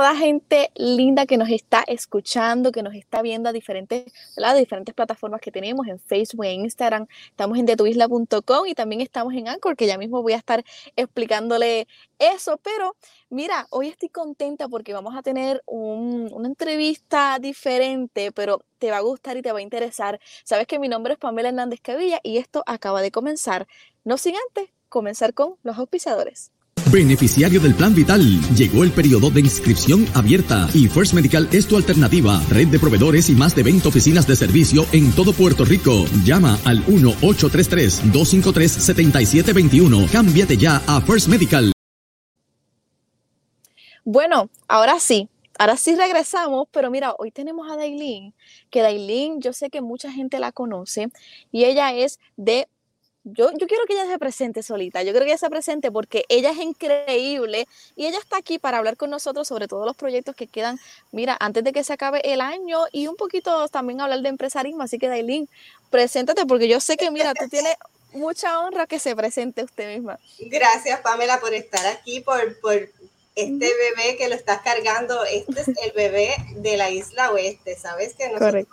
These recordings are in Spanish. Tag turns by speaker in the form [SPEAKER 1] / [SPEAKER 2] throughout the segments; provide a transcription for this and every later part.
[SPEAKER 1] toda gente linda que nos está escuchando, que nos está viendo a diferentes, diferentes plataformas que tenemos en Facebook, en Instagram. Estamos en detuisla.com y también estamos en Anchor, que ya mismo voy a estar explicándole eso. Pero mira, hoy estoy contenta porque vamos a tener una entrevista diferente, pero te va a gustar y te va a interesar. Sabes que mi nombre es Pamela Hernández Cavilla y esto acaba de comenzar. No sin antes comenzar con los auspiciadores.
[SPEAKER 2] Beneficiario del Plan Vital. Llegó el periodo de inscripción abierta y First Medical es tu alternativa. Red de proveedores y más de 20 oficinas de servicio en todo Puerto Rico. Llama al 1-833-253-7721. Cámbiate ya a First Medical.
[SPEAKER 1] Bueno, ahora sí, Ahora sí regresamos, pero mira, hoy tenemos a Dailin, que Dailin yo sé que mucha gente la conoce y ella es de yo, yo quiero que ella se presente solita, yo creo que ella se presente porque ella es increíble y ella está aquí para hablar con nosotros sobre todos los proyectos que quedan, mira, antes de que se acabe el año y un poquito también hablar de empresarismo, así que Dailin, preséntate porque yo sé que, mira, tú tienes mucha honra que se presente usted misma.
[SPEAKER 3] Gracias, Pamela, por estar aquí, por, por este bebé que lo estás cargando, este es el bebé de la isla oeste, ¿sabes? Que nosotros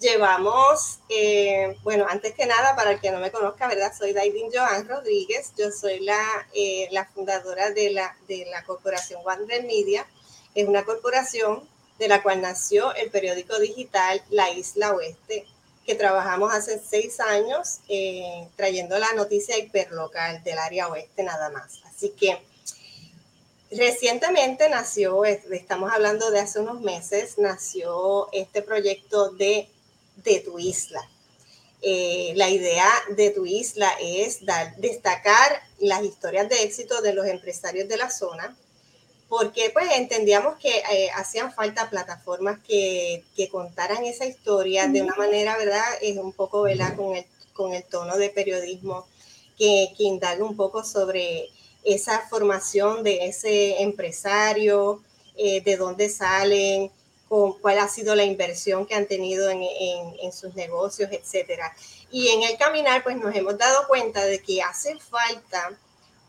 [SPEAKER 3] llevamos, eh, bueno, antes que nada, para el que no me conozca, ¿verdad? Soy Daidin Joan Rodríguez, yo soy la, eh, la fundadora de la, de la corporación Wander Media, es una corporación de la cual nació el periódico digital La Isla Oeste, que trabajamos hace seis años eh, trayendo la noticia hiperlocal del área oeste nada más. Así que recientemente nació, estamos hablando de hace unos meses, nació este proyecto de de tu isla. Eh, la idea de tu isla es dar, destacar las historias de éxito de los empresarios de la zona, porque pues entendíamos que eh, hacían falta plataformas que, que, contaran esa historia de una manera, ¿verdad? Es un poco, ¿verdad? Con el, con el tono de periodismo que, que indague un poco sobre esa formación de ese empresario, eh, de dónde salen, cuál ha sido la inversión que han tenido en, sus negocios, etcétera. Y en el caminar, pues nos hemos dado cuenta de que hace falta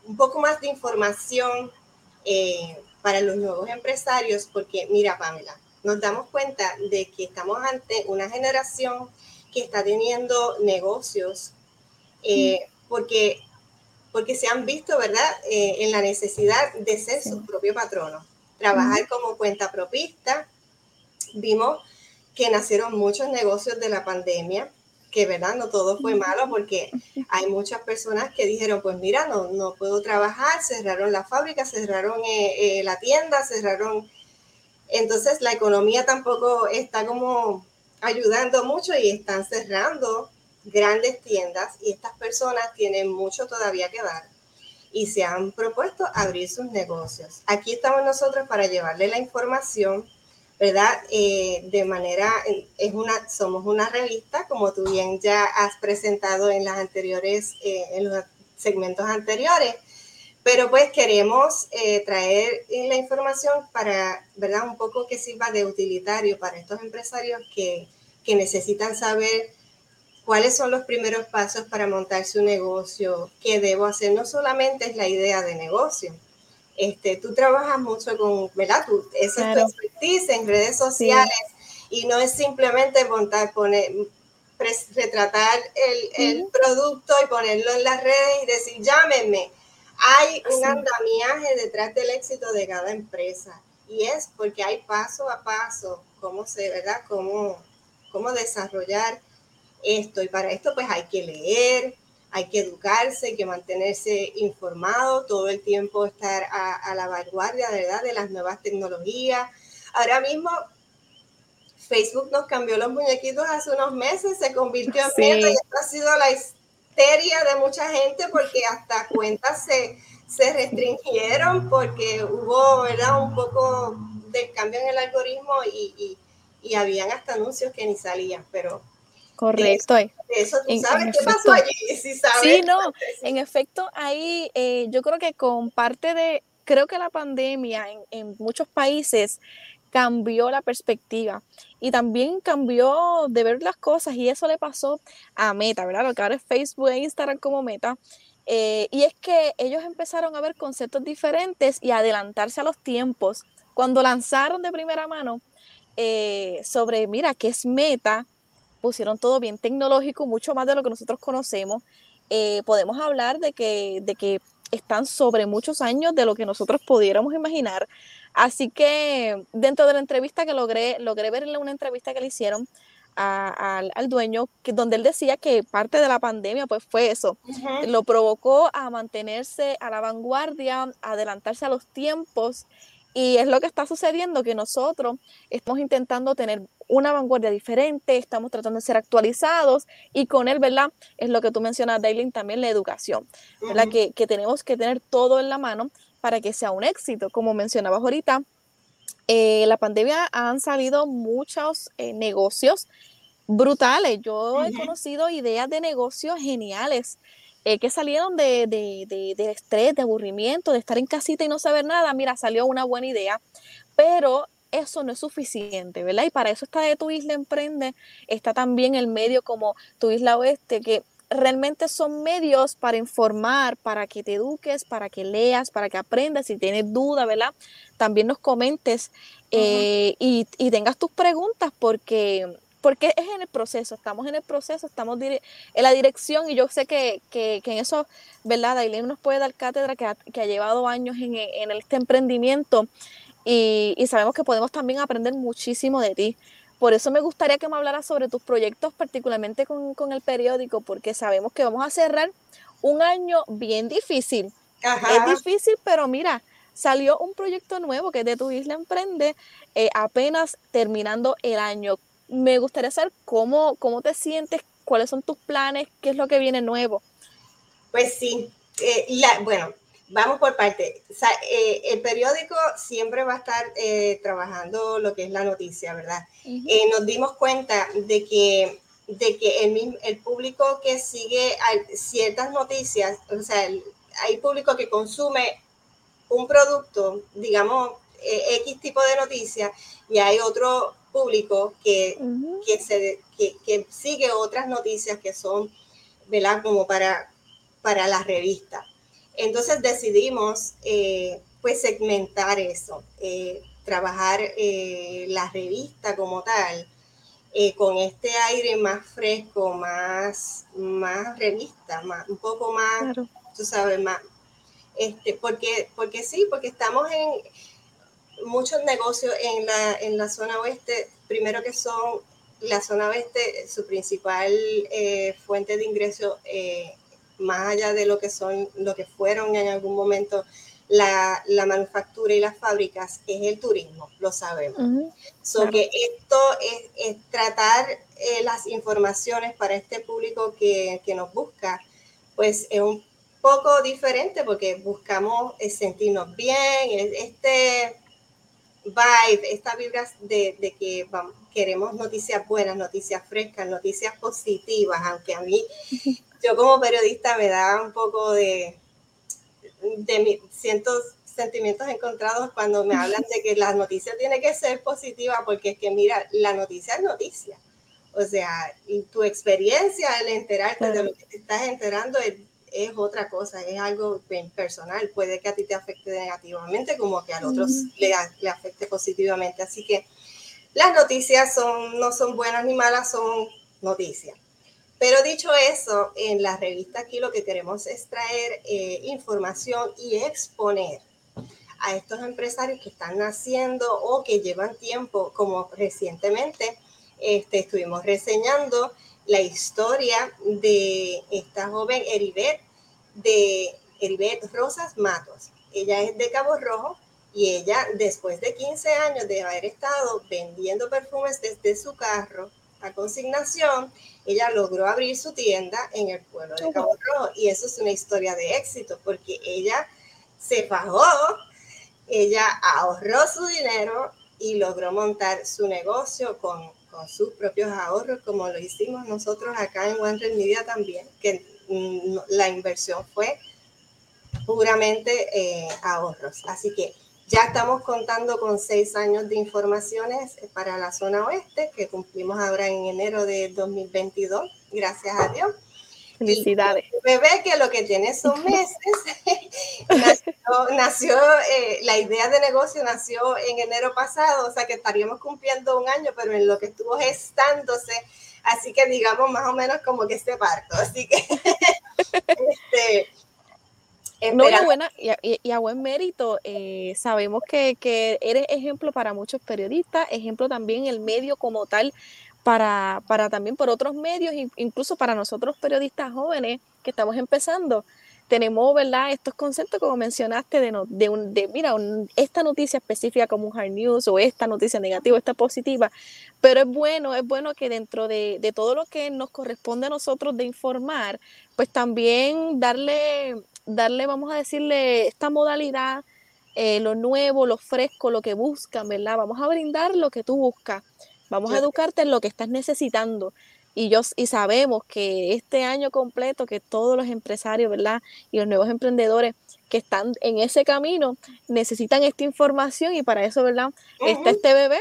[SPEAKER 3] un poco más de información eh, para los nuevos empresarios, porque mira, Pamela, nos damos cuenta de que estamos ante una generación que está teniendo negocios eh, porque, porque se han visto, ¿verdad?, eh, en la necesidad de ser su propio patrono, trabajar como cuenta propista, vimos que nacieron muchos negocios de la pandemia, que verdad, no todo fue malo porque hay muchas personas que dijeron, pues mira, no, no puedo trabajar, cerraron la fábrica, cerraron eh, eh, la tienda, cerraron... Entonces la economía tampoco está como ayudando mucho y están cerrando grandes tiendas y estas personas tienen mucho todavía que dar y se han propuesto abrir sus negocios. Aquí estamos nosotros para llevarle la información ¿verdad? Eh, de manera, es una, somos una revista, como tú bien ya has presentado en las anteriores, eh, los segmentos anteriores, pero pues queremos eh, traer la información para, ¿verdad? Un poco que sirva de utilitario para estos empresarios que, que necesitan saber cuáles son los primeros pasos para montar su negocio, qué debo hacer, no solamente es la idea de negocio, este, tú trabajas mucho con, ¿verdad? Tú, eso es tu expertise en redes sociales y no es simplemente montar, poner, retratar el, el producto y ponerlo en las redes y decir, llámenme. Hay un andamiaje detrás del éxito de cada empresa y es porque hay paso a paso cómo se, ¿verdad? Cómo, cómo desarrollar esto y para esto pues hay que leer, hay que educarse, hay que mantenerse informado, todo el tiempo estar a, la vanguardia ¿verdad? de las nuevas tecnologías. Ahora mismo Facebook nos cambió los muñequitos hace unos meses, se convirtió en sí. y esto ha sido la histeria de mucha gente porque hasta cuentas se, se restringieron porque hubo ¿verdad? un poco de cambio en el algoritmo y, y, y habían hasta anuncios que ni salían, pero
[SPEAKER 1] Correcto.
[SPEAKER 3] Eso tú sabes qué pasó allí,
[SPEAKER 1] sí no, en efecto, ahí eh, yo creo que con parte de, creo que la pandemia en, muchos países cambió la perspectiva y también cambió de ver las cosas y eso le pasó a Meta, ¿verdad? Lo que ahora es Facebook e Instagram como Meta. Eh, y es que ellos empezaron a ver conceptos diferentes y adelantarse a los tiempos cuando lanzaron de primera mano eh, sobre, mira, qué es meta, pusieron todo bien tecnológico, mucho más de lo que nosotros conocemos. Eh, podemos hablar de que, de que están sobre muchos años de lo que nosotros pudiéramos imaginar. Así que dentro de la entrevista que logré, logré verle una entrevista que le hicieron al, dueño, que, donde él decía que parte de la pandemia pues fue eso, lo provocó a mantenerse a la vanguardia, a adelantarse a los tiempos y es lo que está sucediendo, que nosotros estamos intentando tener una vanguardia diferente, estamos tratando de ser actualizados y con él, ¿verdad? Es lo que tú mencionas, Daylin, también la educación, ¿verdad? que, que, tenemos que tener todo en la mano para que sea un éxito. Como mencionabas ahorita, eh, la pandemia han salido muchos eh, negocios brutales. Yo he conocido ideas de negocios geniales eh, que salieron de, de, estrés, de aburrimiento, de estar en casita y no saber nada. Mira, salió una buena idea, pero eso no es suficiente, ¿verdad? Y para eso está de Tu Isla Emprende, está también el medio como Tu Isla Oeste, que realmente son medios para informar, para que te eduques, para que leas, para que aprendas, si tienes duda, ¿verdad? También nos comentes eh, y, y, tengas tus preguntas porque porque es en el proceso, estamos en el proceso, estamos en la dirección y yo sé que, que, en eso, ¿verdad? Dailin nos puede dar cátedra que ha, que ha llevado años en, en, este emprendimiento y, y, sabemos que podemos también aprender muchísimo de ti. Por eso me gustaría que me hablaras sobre tus proyectos, particularmente con, con el periódico, porque sabemos que vamos a cerrar un año bien difícil. Es difícil, pero mira, salió un proyecto nuevo que es de Tu Isla Emprende, eh, apenas terminando el año me gustaría saber cómo, cómo te sientes, cuáles son tus planes, qué es lo que viene nuevo.
[SPEAKER 3] Pues sí, eh, bueno, vamos por parte. Eh, el periódico siempre va a estar eh, trabajando lo que es la noticia, ¿verdad? nos dimos cuenta de que, de que el, el público que sigue ciertas noticias, o sea, hay público que consume un producto, digamos, X tipo de noticias, y hay otro público que, que, se, que, sigue otras noticias que son, ¿verdad? Como para, para la revista. Entonces decidimos, eh, pues, segmentar eso, eh, trabajar eh, la revista como tal, con este aire más fresco, más, más revista, más, un poco más, tú sabes, más, este, porque, porque sí, porque estamos en, muchos negocios en la, en la zona oeste, primero que son la zona oeste, su principal eh, fuente de ingreso, eh, más allá de lo que son, lo que fueron en algún momento la, la manufactura y las fábricas, es el turismo, lo sabemos. so que esto es, tratar eh, las informaciones para este público que, que nos busca, pues es un poco diferente porque buscamos sentirnos bien, este vibe, esta vibra de, de que vamos, queremos noticias buenas, noticias frescas, noticias positivas, aunque a mí, yo como periodista me da un poco de, de siento sentimientos encontrados cuando me hablan de que la noticia tiene que ser positiva, porque es que mira, la noticia es noticia. O sea, y tu experiencia, el enterarte de lo que te estás enterando es es otra cosa, es algo personal. Puede que a ti te afecte negativamente como que a otros le, le, afecte positivamente. Así que las noticias son, no son buenas ni malas, son noticias. Pero dicho eso, en la revista aquí lo que queremos es traer eh, información y exponer a estos empresarios que están naciendo o que llevan tiempo, como recientemente este, estuvimos reseñando la historia de esta joven Heribet, de Heribet Rosas Matos. Ella es de Cabo Rojo y ella, después de 15 años de haber estado vendiendo perfumes desde su carro a consignación, ella logró abrir su tienda en el pueblo de Cabo Rojo. Y eso es una historia de éxito porque ella se fajó, ella ahorró su dinero y logró montar su negocio con con sus propios ahorros, como lo hicimos nosotros acá en One Media también, que mm, la inversión fue puramente eh, ahorros. Así que ya estamos contando con seis años de informaciones para la zona oeste, que cumplimos ahora en enero de 2022, gracias a Dios.
[SPEAKER 1] Felicidades.
[SPEAKER 3] bebé que lo que tiene son meses, nació nació, eh, la idea de negocio nació en enero pasado, o sea que estaríamos cumpliendo un año, pero en lo que estuvo gestándose, así que digamos más o menos como que este parto, así que este,
[SPEAKER 1] no, y a, buen mérito, eh, sabemos que, que, eres ejemplo para muchos periodistas, ejemplo también el medio como tal, para, para también por otros medios, incluso para nosotros periodistas jóvenes que estamos empezando. Tenemos, ¿verdad? Estos conceptos, como mencionaste, de, de, un, de mira, esta noticia específica como un hard news o esta noticia negativa, esta positiva, pero es bueno, es bueno que dentro de, de todo lo que nos corresponde a nosotros de informar, pues también darle darle, vamos a decirle, esta modalidad, eh, lo nuevo, lo fresco, lo que buscan, ¿verdad? Vamos a brindar lo que tú buscas. Vamos a educarte en lo que estás necesitando. Y, yo, y sabemos que este año completo, que todos los empresarios, ¿verdad? Y los nuevos emprendedores que están en ese camino necesitan esta información y para eso, ¿verdad? Está este bebé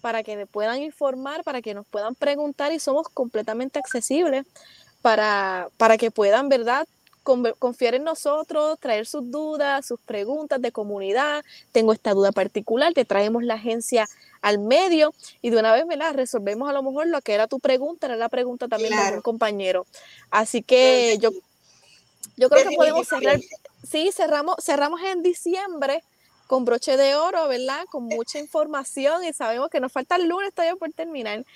[SPEAKER 1] para que puedan informar, para que nos puedan preguntar y somos completamente accesibles para, para que puedan, ¿verdad? confiar en nosotros, traer sus dudas, sus preguntas de comunidad. Tengo esta duda particular, te traemos la agencia al medio y de una vez me la resolvemos a lo mejor lo que era tu pregunta, era la pregunta también de un compañero. Así que yo, yo creo que podemos cerrar, sí, cerramos, cerramos en diciembre con broche de oro, ¿verdad? Con mucha información y sabemos que nos falta el lunes todavía por terminar.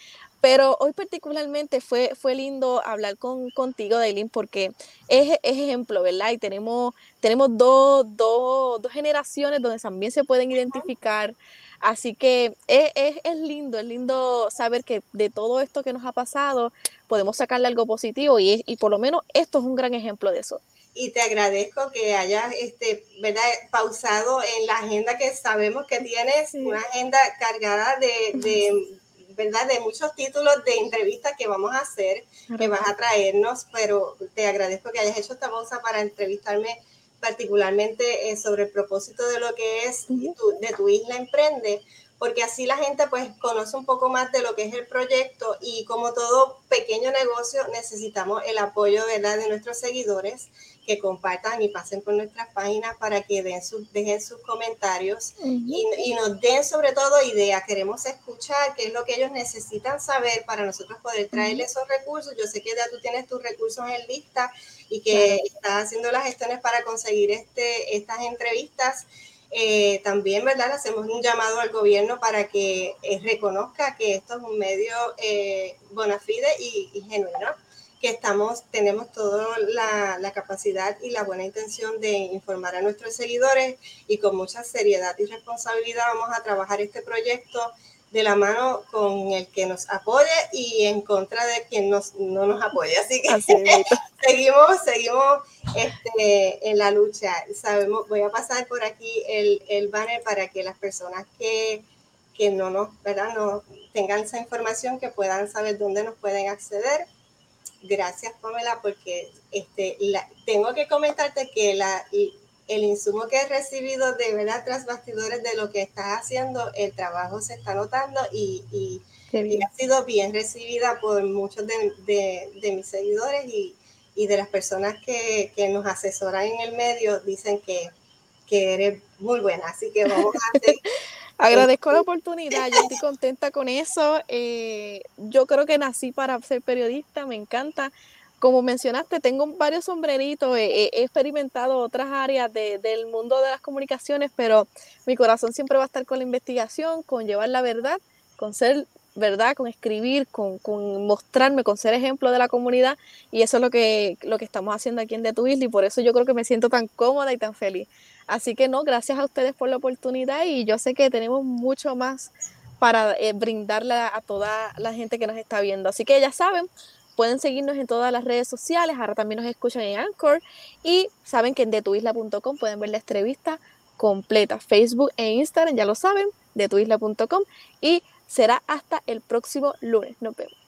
[SPEAKER 1] Pero hoy particularmente fue, fue lindo hablar con, contigo, Dailin, porque es, ejemplo, ¿verdad? Y tenemos, tenemos dos, dos, dos, generaciones donde también se pueden identificar. Así que es, es, es, lindo, es lindo saber que de todo esto que nos ha pasado podemos sacarle algo positivo y, y por lo menos esto es un gran ejemplo de eso
[SPEAKER 3] y te agradezco que hayas este, ¿verdad? pausado en la agenda que sabemos que tienes, una agenda cargada de, de, ¿verdad? De muchos títulos de entrevistas que vamos a hacer, que vas a traernos, pero te agradezco que hayas hecho esta pausa para entrevistarme particularmente eh, sobre el propósito de lo que es de tu isla Emprende, porque así la gente pues conoce un poco más de lo que es el proyecto y como todo pequeño negocio necesitamos el apoyo ¿verdad? de nuestros seguidores que compartan y pasen por nuestras páginas para que den sus, dejen sus comentarios y, nos den sobre todo ideas. Queremos escuchar qué es lo que ellos necesitan saber para nosotros poder traerles esos recursos. Yo sé que ya tú tienes tus recursos en lista y que estás haciendo las gestiones para conseguir este, estas entrevistas. Eh, también, ¿verdad? hacemos un llamado al gobierno para que eh, reconozca que esto es un medio eh, bona fide y, y genuino que estamos, tenemos toda la, la, capacidad y la buena intención de informar a nuestros seguidores y con mucha seriedad y responsabilidad vamos a trabajar este proyecto de la mano con el que nos apoye y en contra de quien nos, no nos apoye. Así que seguimos, seguimos este, en la lucha. Sabemos, voy a pasar por aquí el, el banner para que las personas que, que no nos, ¿verdad? No tengan esa información, que puedan saber dónde nos pueden acceder Gracias, Pamela, porque este, tengo que comentarte que la, el insumo que he recibido de verdad tras bastidores de lo que estás haciendo, el trabajo se está notando y, y, ha sido bien recibida por muchos de, de, mis seguidores y, y, de las personas que, que, nos asesoran en el medio, dicen que, que eres muy buena. Así que vamos a hacer
[SPEAKER 1] Agradezco la oportunidad, yo estoy contenta con eso. Eh, yo creo que nací para ser periodista, me encanta. Como mencionaste, tengo varios sombreritos, he, experimentado otras áreas del mundo de las comunicaciones, pero mi corazón siempre va a estar con la investigación, con llevar la verdad, con ser verdad, con escribir, con, con, mostrarme, con ser ejemplo de la comunidad. Y eso es lo que, lo que estamos haciendo aquí en De Tu Isla y por eso yo creo que me siento tan cómoda y tan feliz. Así que no, gracias a ustedes por la oportunidad y yo sé que tenemos mucho más para eh, brindarle a toda la gente que nos está viendo. Así que ya saben, pueden seguirnos en todas las redes sociales, ahora también nos escuchan en Anchor y saben que en detuisla.com pueden ver la entrevista completa, Facebook e Instagram, ya lo saben, detuisla.com y será hasta el próximo lunes. Nos vemos.